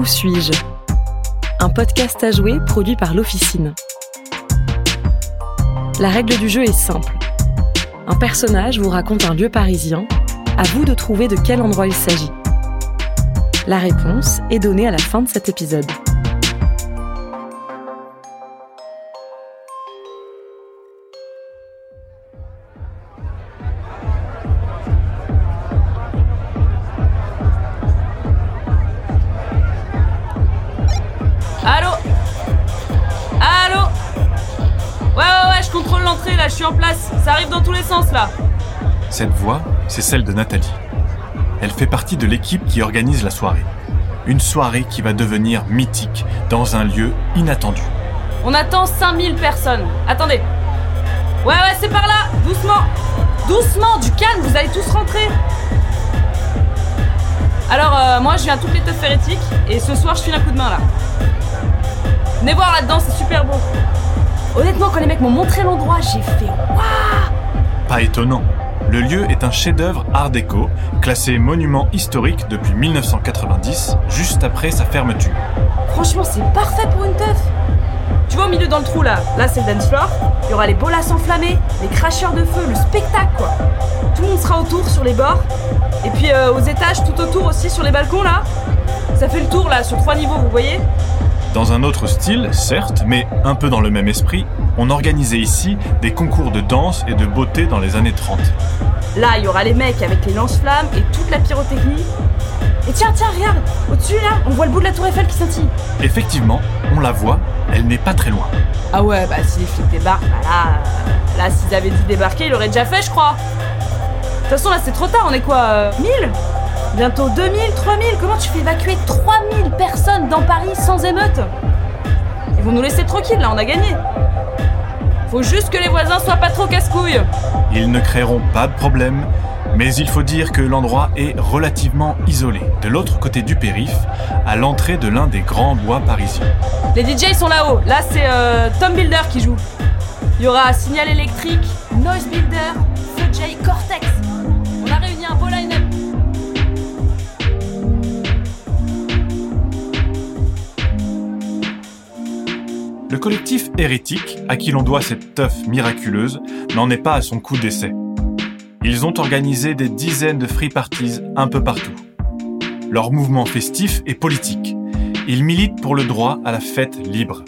Où suis-je? Un podcast à jouer produit par l'Officine. La règle du jeu est simple. Un personnage vous raconte un lieu parisien, à vous de trouver de quel endroit il s'agit. La réponse est donnée à la fin de cet épisode. Contrôle l'entrée là, je suis en place. Ça arrive dans tous les sens là. Cette voix, c'est celle de Nathalie. Elle fait partie de l'équipe qui organise la soirée. Une soirée qui va devenir mythique dans un lieu inattendu. On attend 5000 personnes. Attendez. Ouais, ouais, c'est par là. Doucement. Doucement, du calme, vous allez tous rentrer. Alors, euh, moi, je viens toutes les teufs hérétiques et ce soir, je file un coup de main là. Venez voir là-dedans, c'est super beau. Honnêtement, quand les mecs m'ont montré l'endroit, j'ai fait waouh Pas étonnant. Le lieu est un chef-d'œuvre art déco, classé monument historique depuis 1990, juste après sa fermeture. Franchement, c'est parfait pour une teuf. Tu vois au milieu dans le trou là, là c'est le dance floor. Il y aura les bolas enflammés, les cracheurs de feu, le spectacle quoi. Tout le monde sera autour sur les bords. Et puis euh, aux étages, tout autour aussi sur les balcons là. Ça fait le tour là, sur trois niveaux, vous voyez Dans un autre style, certes, mais un peu dans le même esprit, on organisait ici des concours de danse et de beauté dans les années 30. Là, il y aura les mecs avec les lance-flammes et toute la pyrotechnie. Et tiens, tiens, regarde, au-dessus là, on voit le bout de la tour Eiffel qui scintille. Effectivement, on la voit, elle n'est pas très loin. Ah ouais, bah si les flics débarquent, bah là, euh, là s'ils avaient dû débarquer, ils l'auraient déjà fait, je crois. De toute façon, là c'est trop tard, on est quoi euh, 1000 Bientôt 2000, 3000 Comment tu fais évacuer 3000 personnes dans Paris sans émeute Ils vont nous laisser tranquilles, là, on a gagné. Faut juste que les voisins soient pas trop casse-couilles. Ils ne créeront pas de problème, mais il faut dire que l'endroit est relativement isolé, de l'autre côté du périph', à l'entrée de l'un des grands bois parisiens. Les DJ sont là-haut. Là, c'est euh, Tom Builder qui joue. Il y aura Signal électrique, Noise Builder, Feu J, Cortex. On a réuni un beau. Le collectif Hérétique, à qui l'on doit cette teuf miraculeuse, n'en est pas à son coup d'essai. Ils ont organisé des dizaines de free parties un peu partout. Leur mouvement festif est politique. Ils militent pour le droit à la fête libre.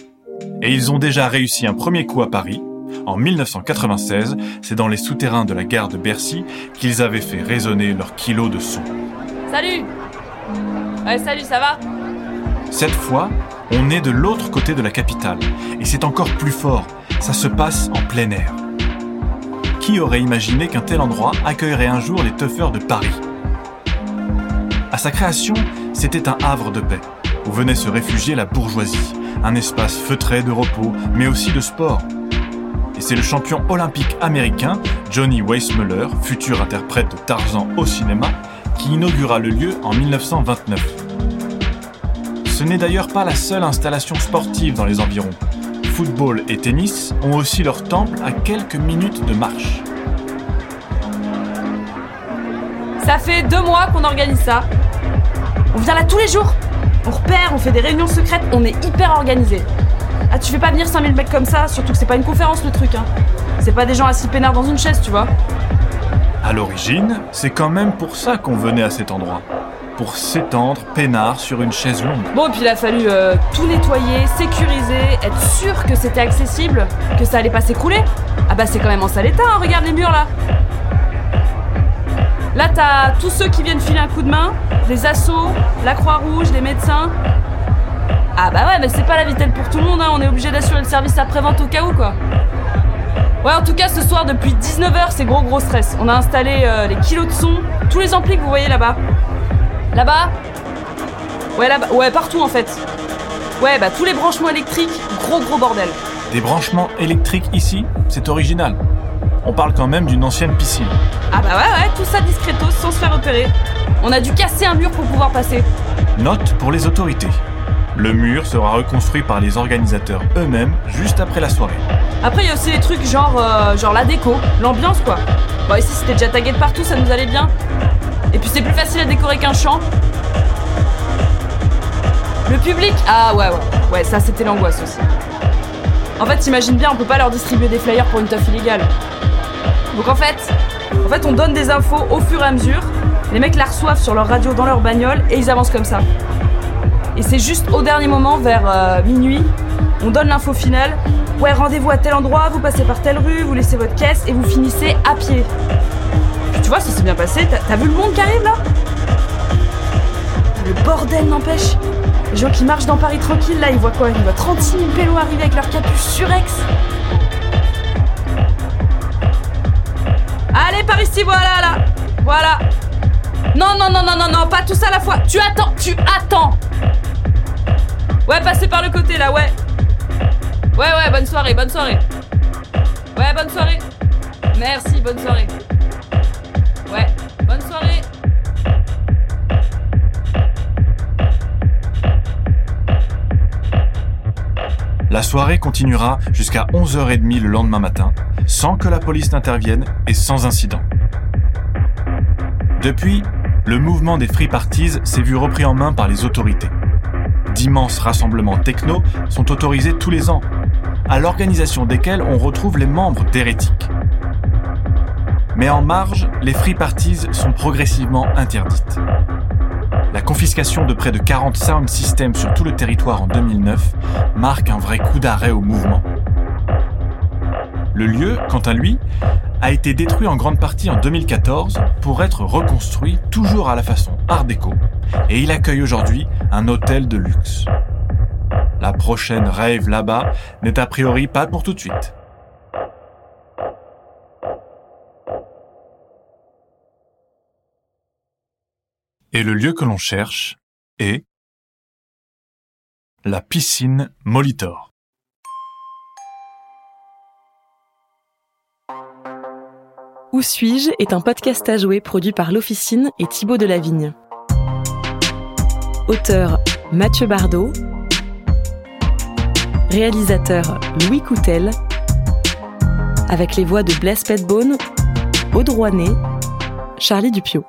Et ils ont déjà réussi un premier coup à Paris. En 1996, c'est dans les souterrains de la gare de Bercy qu'ils avaient fait résonner leur kilo de son. Salut Ouais, salut, ça va? Cette fois, on est de l'autre côté de la capitale. Et c'est encore plus fort. Ça se passe en plein air. Qui aurait imaginé qu'un tel endroit accueillerait un jour les tuffeurs de Paris? À sa création, c'était un havre de paix, où venait se réfugier la bourgeoisie, un espace feutré de repos, mais aussi de sport. Et c'est le champion olympique américain, Johnny Weissmuller, futur interprète de Tarzan au cinéma, qui inaugura le lieu en 1929. Ce n'est d'ailleurs pas la seule installation sportive dans les environs. Football et tennis ont aussi leur temple à quelques minutes de marche. Ça fait deux mois qu'on organise ça. On vient là tous les jours. On repère, on fait des réunions secrètes, on est hyper organisé. Ah, tu fais pas venir 5000 mecs comme ça, surtout que c'est pas une conférence le truc, hein. C'est pas des gens assis peinards dans une chaise, tu vois. À l'origine, c'est quand même pour ça qu'on venait à cet endroit. Pour s'étendre peinard sur une chaise longue. Bon, et puis il a fallu euh, tout nettoyer, sécuriser, être sûr que c'était accessible, que ça allait pas s'écrouler. Ah bah c'est quand même en sale état, hein, regarde les murs là. Là t'as tous ceux qui viennent filer un coup de main, les assos, la Croix-Rouge, les médecins. Ah bah ouais, mais c'est pas la vitelle pour tout le monde, hein, on est obligé d'assurer le service après-vente au cas où quoi. Ouais, en tout cas, ce soir, depuis 19h, c'est gros gros stress. On a installé euh, les kilos de son, tous les amplis que vous voyez là-bas. Là-bas Ouais, là-bas. Ouais, partout en fait. Ouais, bah tous les branchements électriques, gros gros bordel. Des branchements électriques ici, c'est original. On parle quand même d'une ancienne piscine. Ah bah ouais, ouais, tout ça discretos, sans se faire repérer. On a dû casser un mur pour pouvoir passer. Note pour les autorités. Le mur sera reconstruit par les organisateurs eux-mêmes juste après la soirée. Après, il y a aussi les trucs genre, euh, genre la déco, l'ambiance quoi. Bon, ici c'était déjà tagué de partout, ça nous allait bien. Et puis c'est plus facile à décorer qu'un champ. Le public Ah ouais, ouais. Ouais, ça c'était l'angoisse aussi. En fait, t'imagines bien, on peut pas leur distribuer des flyers pour une teuf illégale. Donc en fait, en fait, on donne des infos au fur et à mesure. Les mecs la reçoivent sur leur radio dans leur bagnole et ils avancent comme ça. Et c'est juste au dernier moment, vers euh, minuit, on donne l'info finale. Ouais, rendez-vous à tel endroit, vous passez par telle rue, vous laissez votre caisse et vous finissez à pied. Bien passé. T'as vu le monde qui arrive là? Le bordel n'empêche. Les gens qui marchent dans Paris tranquille, là, ils voient quoi? Ils voient 36 000 pélos arriver avec leur capuche surex. Allez, par ici, voilà, là. Voilà. Non, non, non, non, non, non, pas tout ça à la fois. Tu attends, tu attends. Ouais, passez par le côté, là, ouais. Ouais, ouais, bonne soirée, bonne soirée. Ouais, bonne soirée. Merci, bonne soirée Ouais, bonne soirée La soirée continuera jusqu'à 11h30 le lendemain matin, sans que la police n'intervienne et sans incident. Depuis, le mouvement des Free Parties s'est vu repris en main par les autorités. D'immenses rassemblements techno sont autorisés tous les ans, à l'organisation desquels on retrouve les membres d'Hérétiques. Mais en marge, les Free Parties sont progressivement interdites. La confiscation de près de 40 sound systems sur tout le territoire en 2009 marque un vrai coup d'arrêt au mouvement. Le lieu, quant à lui, a été détruit en grande partie en 2014 pour être reconstruit toujours à la façon Art déco et il accueille aujourd'hui un hôtel de luxe. La prochaine rave là-bas n'est a priori pas pour tout de suite. Et le lieu que l'on cherche est la piscine Molitor. Où suis-je est un podcast à jouer produit par l'Officine et Thibaut Delavigne. Auteur Mathieu Bardot. Réalisateur Louis Coutel. Avec les voix de Blaise Petbone, Rouanet, Charlie Dupio.